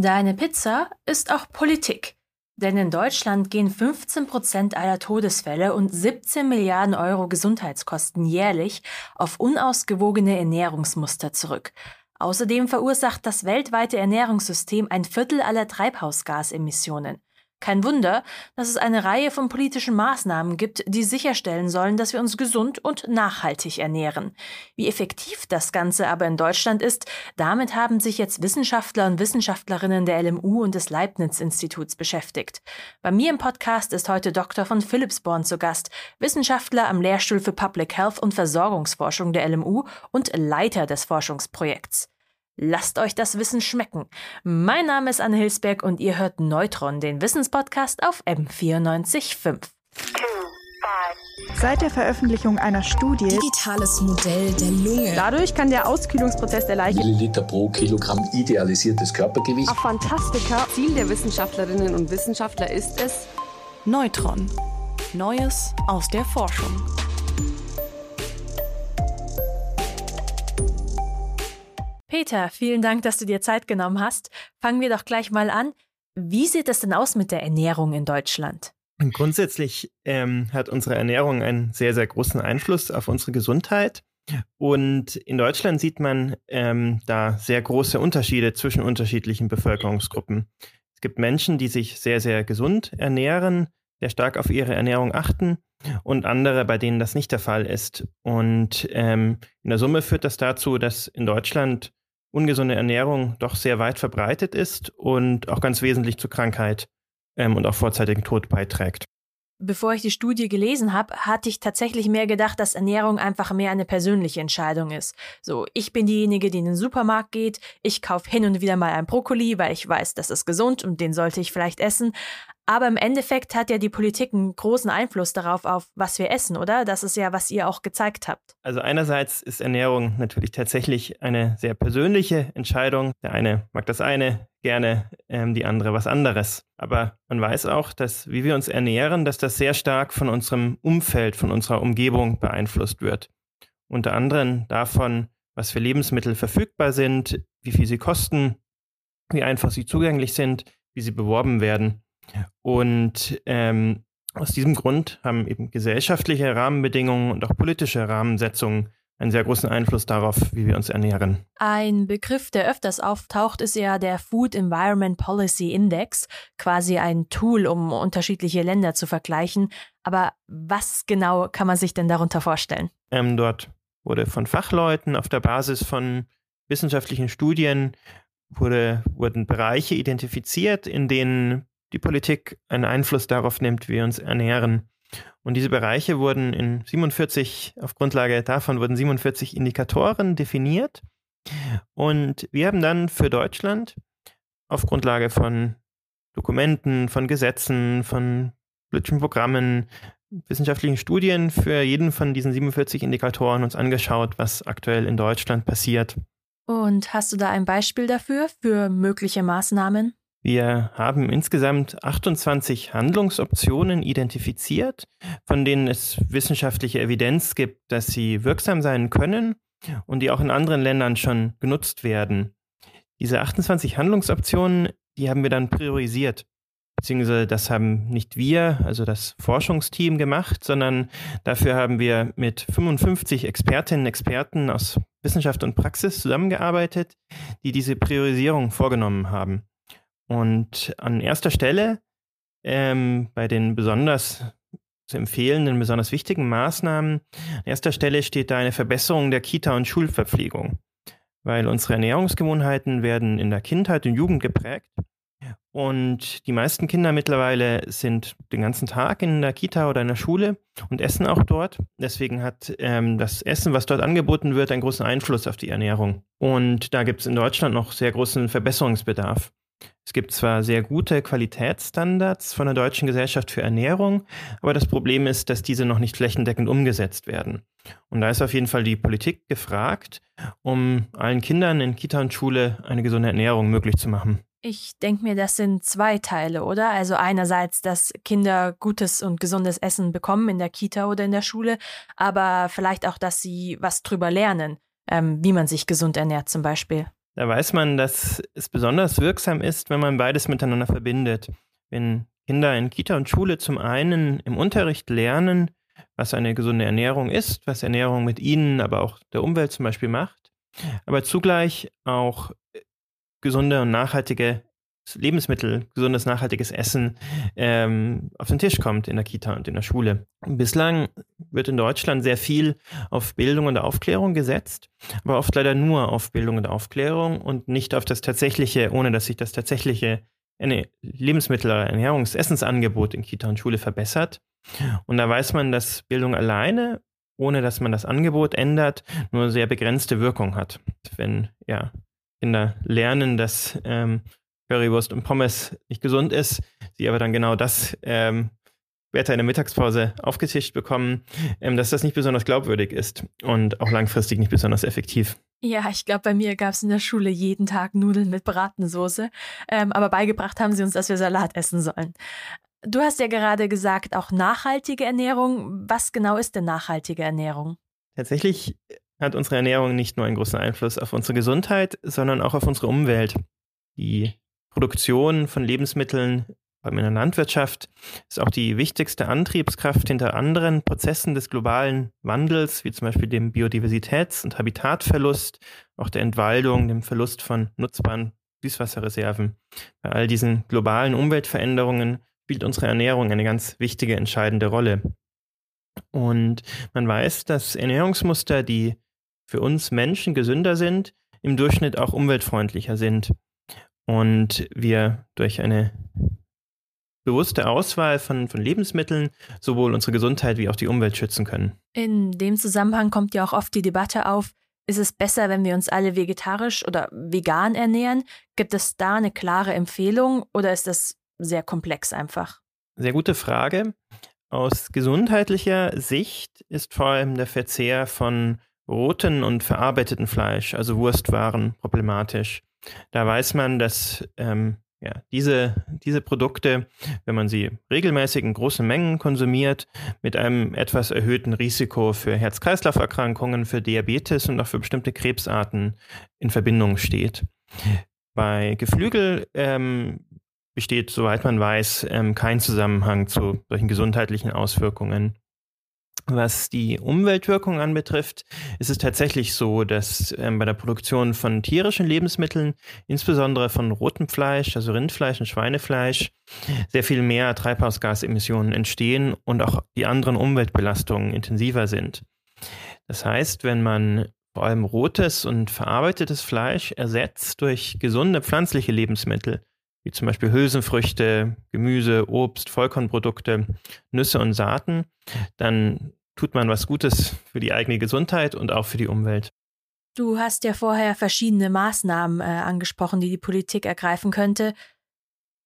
Deine Pizza ist auch Politik. Denn in Deutschland gehen 15 Prozent aller Todesfälle und 17 Milliarden Euro Gesundheitskosten jährlich auf unausgewogene Ernährungsmuster zurück. Außerdem verursacht das weltweite Ernährungssystem ein Viertel aller Treibhausgasemissionen. Kein Wunder, dass es eine Reihe von politischen Maßnahmen gibt, die sicherstellen sollen, dass wir uns gesund und nachhaltig ernähren. Wie effektiv das Ganze aber in Deutschland ist, damit haben sich jetzt Wissenschaftler und Wissenschaftlerinnen der LMU und des Leibniz-Instituts beschäftigt. Bei mir im Podcast ist heute Dr. von Philipsborn zu Gast, Wissenschaftler am Lehrstuhl für Public Health und Versorgungsforschung der LMU und Leiter des Forschungsprojekts. Lasst euch das Wissen schmecken. Mein Name ist Anne Hilsberg und ihr hört Neutron, den Wissenspodcast auf M945. Seit der Veröffentlichung einer Studie Digitales Modell der Lunge. Dadurch kann der Auskühlungsprozess der Leiche Milliliter pro Kilogramm idealisiertes Körpergewicht. Fantastika. Ziel der Wissenschaftlerinnen und Wissenschaftler ist es, Neutron. Neues aus der Forschung. Peter, vielen Dank, dass du dir Zeit genommen hast. Fangen wir doch gleich mal an. Wie sieht es denn aus mit der Ernährung in Deutschland? Grundsätzlich ähm, hat unsere Ernährung einen sehr, sehr großen Einfluss auf unsere Gesundheit. Und in Deutschland sieht man ähm, da sehr große Unterschiede zwischen unterschiedlichen Bevölkerungsgruppen. Es gibt Menschen, die sich sehr, sehr gesund ernähren, sehr stark auf ihre Ernährung achten und andere, bei denen das nicht der Fall ist. Und ähm, in der Summe führt das dazu, dass in Deutschland ungesunde Ernährung doch sehr weit verbreitet ist und auch ganz wesentlich zu Krankheit ähm, und auch vorzeitigen Tod beiträgt. Bevor ich die Studie gelesen habe, hatte ich tatsächlich mehr gedacht, dass Ernährung einfach mehr eine persönliche Entscheidung ist. So, ich bin diejenige, die in den Supermarkt geht, ich kaufe hin und wieder mal ein Brokkoli, weil ich weiß, das ist gesund und den sollte ich vielleicht essen. Aber im Endeffekt hat ja die Politik einen großen Einfluss darauf, auf was wir essen, oder? Das ist ja, was ihr auch gezeigt habt. Also einerseits ist Ernährung natürlich tatsächlich eine sehr persönliche Entscheidung. Der eine mag das eine gerne, ähm, die andere was anderes. Aber man weiß auch, dass wie wir uns ernähren, dass das sehr stark von unserem Umfeld, von unserer Umgebung beeinflusst wird. Unter anderem davon, was für Lebensmittel verfügbar sind, wie viel sie kosten, wie einfach sie zugänglich sind, wie sie beworben werden. Und ähm, aus diesem Grund haben eben gesellschaftliche Rahmenbedingungen und auch politische Rahmensetzungen einen sehr großen Einfluss darauf, wie wir uns ernähren. Ein Begriff, der öfters auftaucht, ist ja der Food Environment Policy Index, quasi ein Tool, um unterschiedliche Länder zu vergleichen. Aber was genau kann man sich denn darunter vorstellen? Ähm, dort wurde von Fachleuten auf der Basis von wissenschaftlichen Studien wurde, wurden Bereiche identifiziert, in denen die Politik einen Einfluss darauf nimmt, wie wir uns ernähren. Und diese Bereiche wurden in 47, auf Grundlage davon wurden 47 Indikatoren definiert. Und wir haben dann für Deutschland auf Grundlage von Dokumenten, von Gesetzen, von politischen Programmen, wissenschaftlichen Studien für jeden von diesen 47 Indikatoren uns angeschaut, was aktuell in Deutschland passiert. Und hast du da ein Beispiel dafür, für mögliche Maßnahmen? Wir haben insgesamt 28 Handlungsoptionen identifiziert, von denen es wissenschaftliche Evidenz gibt, dass sie wirksam sein können und die auch in anderen Ländern schon genutzt werden. Diese 28 Handlungsoptionen, die haben wir dann priorisiert. Beziehungsweise das haben nicht wir, also das Forschungsteam gemacht, sondern dafür haben wir mit 55 Expertinnen und Experten aus Wissenschaft und Praxis zusammengearbeitet, die diese Priorisierung vorgenommen haben. Und an erster Stelle ähm, bei den besonders zu empfehlenden, besonders wichtigen Maßnahmen, an erster Stelle steht da eine Verbesserung der Kita- und Schulverpflegung, weil unsere Ernährungsgewohnheiten werden in der Kindheit und Jugend geprägt. Und die meisten Kinder mittlerweile sind den ganzen Tag in der Kita oder in der Schule und essen auch dort. Deswegen hat ähm, das Essen, was dort angeboten wird, einen großen Einfluss auf die Ernährung. Und da gibt es in Deutschland noch sehr großen Verbesserungsbedarf. Es gibt zwar sehr gute Qualitätsstandards von der Deutschen Gesellschaft für Ernährung, aber das Problem ist, dass diese noch nicht flächendeckend umgesetzt werden. Und da ist auf jeden Fall die Politik gefragt, um allen Kindern in Kita und Schule eine gesunde Ernährung möglich zu machen. Ich denke mir, das sind zwei Teile, oder? Also einerseits, dass Kinder gutes und gesundes Essen bekommen in der Kita oder in der Schule, aber vielleicht auch, dass sie was drüber lernen, ähm, wie man sich gesund ernährt zum Beispiel. Da weiß man, dass es besonders wirksam ist, wenn man beides miteinander verbindet. Wenn Kinder in Kita und Schule zum einen im Unterricht lernen, was eine gesunde Ernährung ist, was Ernährung mit ihnen, aber auch der Umwelt zum Beispiel macht, aber zugleich auch gesunde und nachhaltige Lebensmittel, gesundes, nachhaltiges Essen ähm, auf den Tisch kommt in der Kita und in der Schule. Bislang wird in Deutschland sehr viel auf Bildung und Aufklärung gesetzt, aber oft leider nur auf Bildung und Aufklärung und nicht auf das tatsächliche, ohne dass sich das tatsächliche Lebensmittel- oder Ernährungsessensangebot in Kita und Schule verbessert. Und da weiß man, dass Bildung alleine, ohne dass man das Angebot ändert, nur sehr begrenzte Wirkung hat. Wenn ja, Kinder lernen, dass ähm, Currywurst und Pommes nicht gesund ist, sie aber dann genau das ähm, später in der Mittagspause aufgetischt bekommen, ähm, dass das nicht besonders glaubwürdig ist und auch langfristig nicht besonders effektiv. Ja, ich glaube, bei mir gab es in der Schule jeden Tag Nudeln mit Bratensoße, ähm, aber beigebracht haben sie uns, dass wir Salat essen sollen. Du hast ja gerade gesagt, auch nachhaltige Ernährung. Was genau ist denn nachhaltige Ernährung? Tatsächlich hat unsere Ernährung nicht nur einen großen Einfluss auf unsere Gesundheit, sondern auch auf unsere Umwelt. Die Produktion von Lebensmitteln, in der Landwirtschaft, ist auch die wichtigste Antriebskraft hinter anderen Prozessen des globalen Wandels, wie zum Beispiel dem Biodiversitäts- und Habitatverlust, auch der Entwaldung, dem Verlust von nutzbaren Süßwasserreserven. Bei all diesen globalen Umweltveränderungen spielt unsere Ernährung eine ganz wichtige, entscheidende Rolle. Und man weiß, dass Ernährungsmuster, die für uns Menschen gesünder sind, im Durchschnitt auch umweltfreundlicher sind und wir durch eine bewusste Auswahl von, von Lebensmitteln sowohl unsere Gesundheit wie auch die Umwelt schützen können. In dem Zusammenhang kommt ja auch oft die Debatte auf, ist es besser, wenn wir uns alle vegetarisch oder vegan ernähren? Gibt es da eine klare Empfehlung oder ist das sehr komplex einfach? Sehr gute Frage. Aus gesundheitlicher Sicht ist vor allem der Verzehr von roten und verarbeiteten Fleisch, also Wurstwaren, problematisch. Da weiß man, dass ähm, ja, diese, diese Produkte, wenn man sie regelmäßig in großen Mengen konsumiert, mit einem etwas erhöhten Risiko für Herz-Kreislauf-Erkrankungen, für Diabetes und auch für bestimmte Krebsarten in Verbindung steht. Bei Geflügel ähm, besteht, soweit man weiß, ähm, kein Zusammenhang zu solchen gesundheitlichen Auswirkungen. Was die Umweltwirkung anbetrifft, ist es tatsächlich so, dass ähm, bei der Produktion von tierischen Lebensmitteln, insbesondere von rotem Fleisch, also Rindfleisch und Schweinefleisch, sehr viel mehr Treibhausgasemissionen entstehen und auch die anderen Umweltbelastungen intensiver sind. Das heißt, wenn man vor allem rotes und verarbeitetes Fleisch ersetzt durch gesunde pflanzliche Lebensmittel, wie zum Beispiel Hülsenfrüchte, Gemüse, Obst, Vollkornprodukte, Nüsse und Saaten, dann tut man was Gutes für die eigene Gesundheit und auch für die Umwelt. Du hast ja vorher verschiedene Maßnahmen äh, angesprochen, die die Politik ergreifen könnte.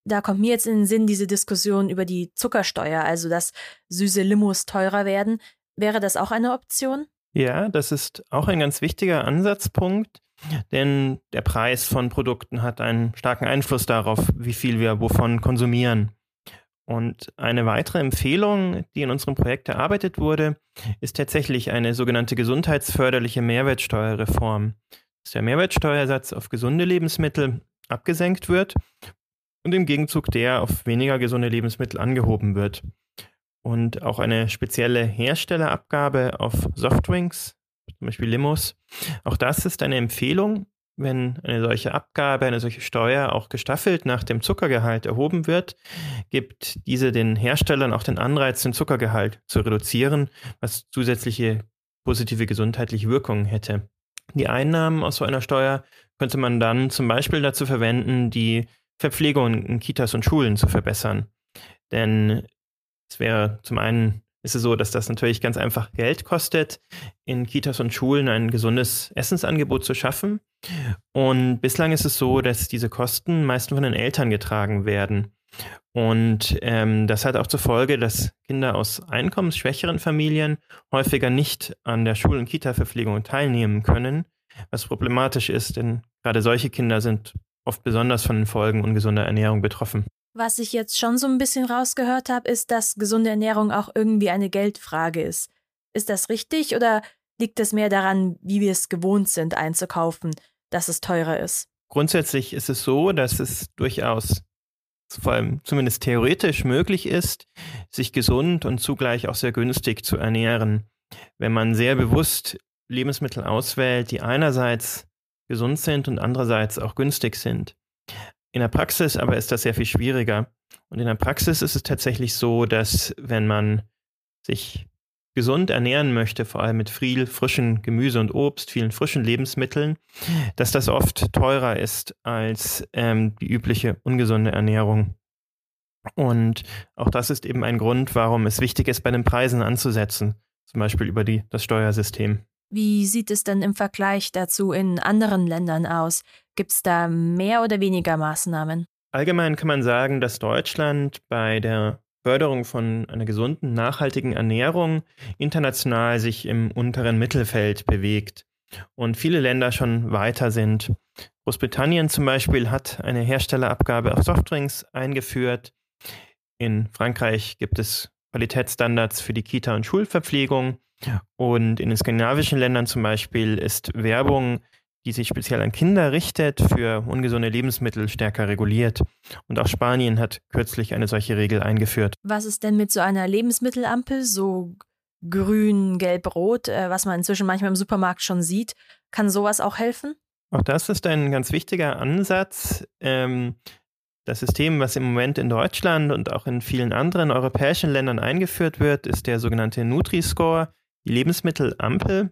Da kommt mir jetzt in den Sinn diese Diskussion über die Zuckersteuer, also dass süße Limos teurer werden. Wäre das auch eine Option? Ja, das ist auch ein ganz wichtiger Ansatzpunkt, denn der Preis von Produkten hat einen starken Einfluss darauf, wie viel wir wovon konsumieren. Und eine weitere Empfehlung, die in unserem Projekt erarbeitet wurde, ist tatsächlich eine sogenannte gesundheitsförderliche Mehrwertsteuerreform, dass der Mehrwertsteuersatz auf gesunde Lebensmittel abgesenkt wird und im Gegenzug der auf weniger gesunde Lebensmittel angehoben wird. Und auch eine spezielle Herstellerabgabe auf Softdrinks, zum Beispiel Limos. Auch das ist eine Empfehlung, wenn eine solche Abgabe, eine solche Steuer auch gestaffelt nach dem Zuckergehalt erhoben wird, gibt diese den Herstellern auch den Anreiz, den Zuckergehalt zu reduzieren, was zusätzliche positive gesundheitliche Wirkungen hätte. Die Einnahmen aus so einer Steuer könnte man dann zum Beispiel dazu verwenden, die Verpflegung in Kitas und Schulen zu verbessern. Denn es wäre zum einen ist es so, dass das natürlich ganz einfach Geld kostet, in Kitas und Schulen ein gesundes Essensangebot zu schaffen. Und bislang ist es so, dass diese Kosten meistens von den Eltern getragen werden. Und ähm, das hat auch zur Folge, dass Kinder aus einkommensschwächeren Familien häufiger nicht an der Schul- und Kita-Verpflegung teilnehmen können, was problematisch ist, denn gerade solche Kinder sind oft besonders von den Folgen ungesunder Ernährung betroffen. Was ich jetzt schon so ein bisschen rausgehört habe, ist, dass gesunde Ernährung auch irgendwie eine Geldfrage ist. Ist das richtig oder liegt es mehr daran, wie wir es gewohnt sind einzukaufen? Dass es teurer ist? Grundsätzlich ist es so, dass es durchaus vor allem zumindest theoretisch möglich ist, sich gesund und zugleich auch sehr günstig zu ernähren. Wenn man sehr bewusst Lebensmittel auswählt, die einerseits gesund sind und andererseits auch günstig sind. In der Praxis aber ist das sehr viel schwieriger. Und in der Praxis ist es tatsächlich so, dass wenn man sich gesund ernähren möchte, vor allem mit viel frischen Gemüse und Obst, vielen frischen Lebensmitteln, dass das oft teurer ist als ähm, die übliche ungesunde Ernährung. Und auch das ist eben ein Grund, warum es wichtig ist, bei den Preisen anzusetzen, zum Beispiel über die, das Steuersystem. Wie sieht es denn im Vergleich dazu in anderen Ländern aus? Gibt es da mehr oder weniger Maßnahmen? Allgemein kann man sagen, dass Deutschland bei der Förderung von einer gesunden, nachhaltigen Ernährung international sich im unteren Mittelfeld bewegt und viele Länder schon weiter sind. Großbritannien zum Beispiel hat eine Herstellerabgabe auf Softdrinks eingeführt. In Frankreich gibt es Qualitätsstandards für die Kita- und Schulverpflegung. Und in den skandinavischen Ländern zum Beispiel ist Werbung die sich speziell an Kinder richtet, für ungesunde Lebensmittel stärker reguliert. Und auch Spanien hat kürzlich eine solche Regel eingeführt. Was ist denn mit so einer Lebensmittelampel, so grün, gelb, rot, äh, was man inzwischen manchmal im Supermarkt schon sieht? Kann sowas auch helfen? Auch das ist ein ganz wichtiger Ansatz. Ähm, das System, was im Moment in Deutschland und auch in vielen anderen europäischen Ländern eingeführt wird, ist der sogenannte Nutri-Score, die Lebensmittelampel.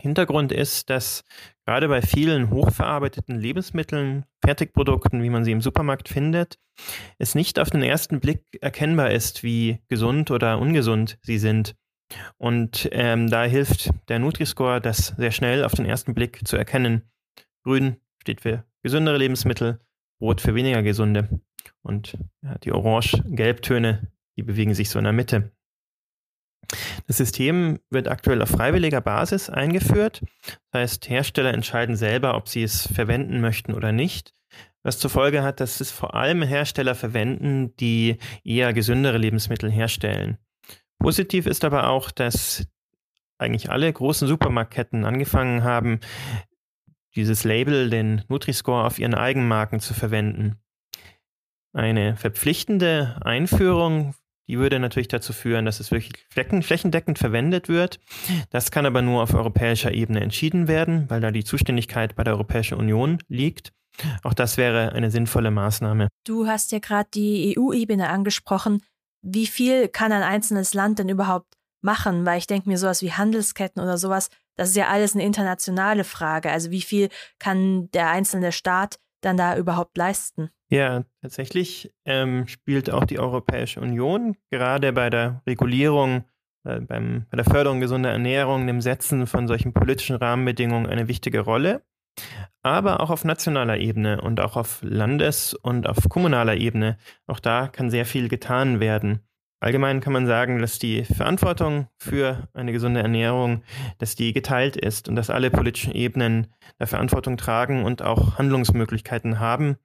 Hintergrund ist, dass gerade bei vielen hochverarbeiteten Lebensmitteln, Fertigprodukten, wie man sie im Supermarkt findet, es nicht auf den ersten Blick erkennbar ist, wie gesund oder ungesund sie sind. Und ähm, da hilft der Nutri-Score, das sehr schnell auf den ersten Blick zu erkennen. Grün steht für gesündere Lebensmittel, Rot für weniger gesunde. Und ja, die Orange-Gelbtöne, die bewegen sich so in der Mitte. Das System wird aktuell auf freiwilliger Basis eingeführt. Das heißt, Hersteller entscheiden selber, ob sie es verwenden möchten oder nicht. Was zur Folge hat, dass es vor allem Hersteller verwenden, die eher gesündere Lebensmittel herstellen. Positiv ist aber auch, dass eigentlich alle großen Supermarktketten angefangen haben, dieses Label, den Nutri-Score, auf ihren Eigenmarken zu verwenden. Eine verpflichtende Einführung die würde natürlich dazu führen, dass es wirklich flächendeckend verwendet wird. Das kann aber nur auf europäischer Ebene entschieden werden, weil da die Zuständigkeit bei der Europäischen Union liegt. Auch das wäre eine sinnvolle Maßnahme. Du hast ja gerade die EU-Ebene angesprochen. Wie viel kann ein einzelnes Land denn überhaupt machen? Weil ich denke mir sowas wie Handelsketten oder sowas, das ist ja alles eine internationale Frage. Also wie viel kann der einzelne Staat dann da überhaupt leisten? Ja, tatsächlich ähm, spielt auch die Europäische Union gerade bei der Regulierung, äh, beim, bei der Förderung gesunder Ernährung, dem Setzen von solchen politischen Rahmenbedingungen eine wichtige Rolle. Aber auch auf nationaler Ebene und auch auf Landes- und auf kommunaler Ebene, auch da kann sehr viel getan werden. Allgemein kann man sagen, dass die Verantwortung für eine gesunde Ernährung, dass die geteilt ist und dass alle politischen Ebenen der Verantwortung tragen und auch Handlungsmöglichkeiten haben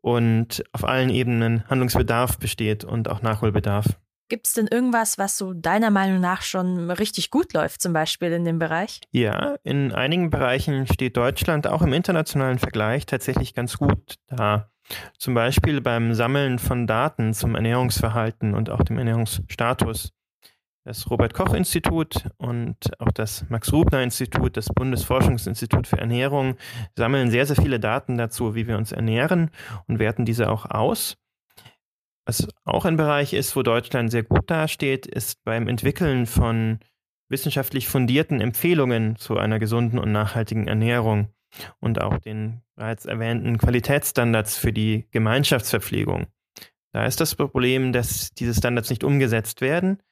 und auf allen Ebenen Handlungsbedarf besteht und auch Nachholbedarf. Gibt es denn irgendwas, was so deiner Meinung nach schon richtig gut läuft, zum Beispiel in dem Bereich? Ja, in einigen Bereichen steht Deutschland auch im internationalen Vergleich tatsächlich ganz gut da. Zum Beispiel beim Sammeln von Daten zum Ernährungsverhalten und auch dem Ernährungsstatus. Das Robert Koch Institut und auch das Max Rubner Institut, das Bundesforschungsinstitut für Ernährung, sammeln sehr, sehr viele Daten dazu, wie wir uns ernähren und werten diese auch aus. Was auch ein Bereich ist, wo Deutschland sehr gut dasteht, ist beim Entwickeln von wissenschaftlich fundierten Empfehlungen zu einer gesunden und nachhaltigen Ernährung und auch den bereits erwähnten Qualitätsstandards für die Gemeinschaftsverpflegung. Da ist das Problem, dass diese Standards nicht umgesetzt werden.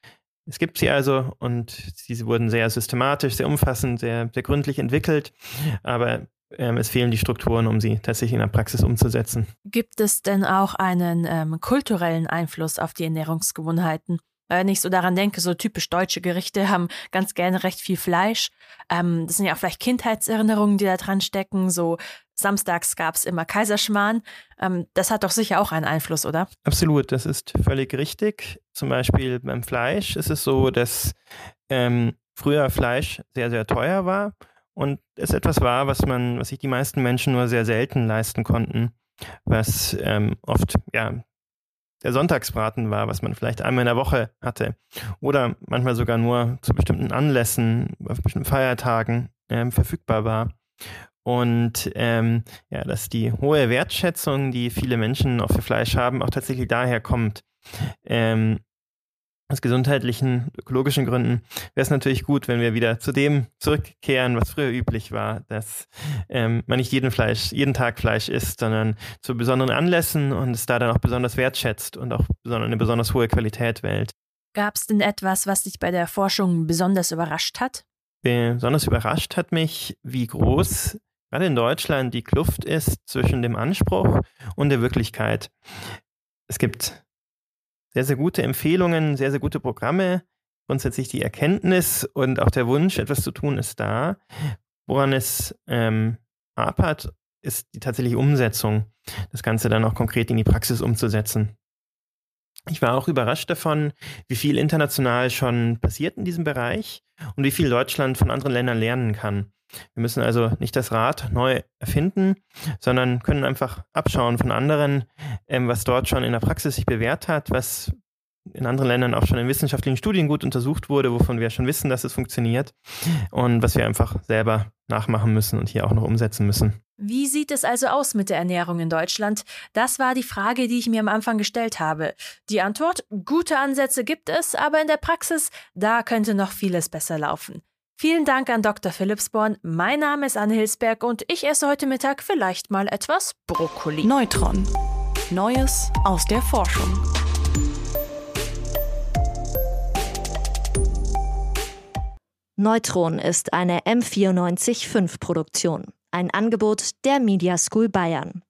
Es gibt sie also und diese wurden sehr systematisch, sehr umfassend, sehr, sehr gründlich entwickelt, aber ähm, es fehlen die Strukturen, um sie tatsächlich in der Praxis umzusetzen. Gibt es denn auch einen ähm, kulturellen Einfluss auf die Ernährungsgewohnheiten? Wenn ich so daran denke, so typisch deutsche Gerichte haben ganz gerne recht viel Fleisch. Ähm, das sind ja auch vielleicht Kindheitserinnerungen, die da dran stecken. So samstags gab es immer Kaiserschmarrn. Ähm, das hat doch sicher auch einen Einfluss, oder? Absolut, das ist völlig richtig. Zum Beispiel beim Fleisch ist es so, dass ähm, früher Fleisch sehr, sehr teuer war und es etwas war, was man, was sich die meisten Menschen nur sehr selten leisten konnten, was ähm, oft ja der Sonntagsbraten war, was man vielleicht einmal in der Woche hatte oder manchmal sogar nur zu bestimmten Anlässen, auf bestimmten Feiertagen ähm, verfügbar war. Und ähm, ja, dass die hohe Wertschätzung, die viele Menschen auch für Fleisch haben, auch tatsächlich daher kommt. Ähm, aus gesundheitlichen, ökologischen Gründen wäre es natürlich gut, wenn wir wieder zu dem zurückkehren, was früher üblich war, dass ähm, man nicht jeden Fleisch, jeden Tag Fleisch isst, sondern zu besonderen Anlässen und es da dann auch besonders wertschätzt und auch eine besonders hohe Qualität wählt. Gab es denn etwas, was dich bei der Forschung besonders überrascht hat? Besonders überrascht hat mich, wie groß gerade in Deutschland die Kluft ist zwischen dem Anspruch und der Wirklichkeit. Es gibt sehr, sehr gute Empfehlungen, sehr, sehr gute Programme. Grundsätzlich die Erkenntnis und auch der Wunsch, etwas zu tun, ist da. Woran es ähm, hapert, ist die tatsächliche Umsetzung, das Ganze dann auch konkret in die Praxis umzusetzen. Ich war auch überrascht davon, wie viel international schon passiert in diesem Bereich und wie viel Deutschland von anderen Ländern lernen kann. Wir müssen also nicht das Rad neu erfinden, sondern können einfach abschauen von anderen, ähm, was dort schon in der Praxis sich bewährt hat, was in anderen Ländern auch schon in wissenschaftlichen Studien gut untersucht wurde, wovon wir schon wissen, dass es funktioniert und was wir einfach selber nachmachen müssen und hier auch noch umsetzen müssen. Wie sieht es also aus mit der Ernährung in Deutschland? Das war die Frage, die ich mir am Anfang gestellt habe. Die Antwort, gute Ansätze gibt es, aber in der Praxis, da könnte noch vieles besser laufen. Vielen Dank an Dr. Philipsborn. Mein Name ist Anne Hilsberg und ich esse heute Mittag vielleicht mal etwas Brokkoli. Neutron. Neues aus der Forschung. Neutron ist eine M945 Produktion, ein Angebot der Media School Bayern.